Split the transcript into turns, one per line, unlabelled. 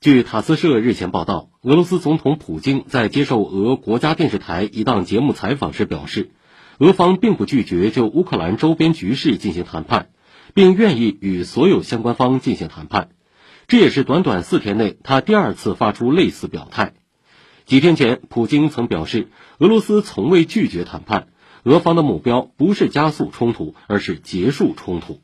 据塔斯社日前报道俄罗斯总统普京在接受俄国家电视台一档节目采访时表示俄方并不拒绝就乌克兰周边局势进行谈判并愿意与所有相关方进行谈判。这也是短短四天内他第二次发出类似表态。几天前普京曾表示俄罗斯从未拒绝谈判俄方的目标不是加速冲突而是结束冲突。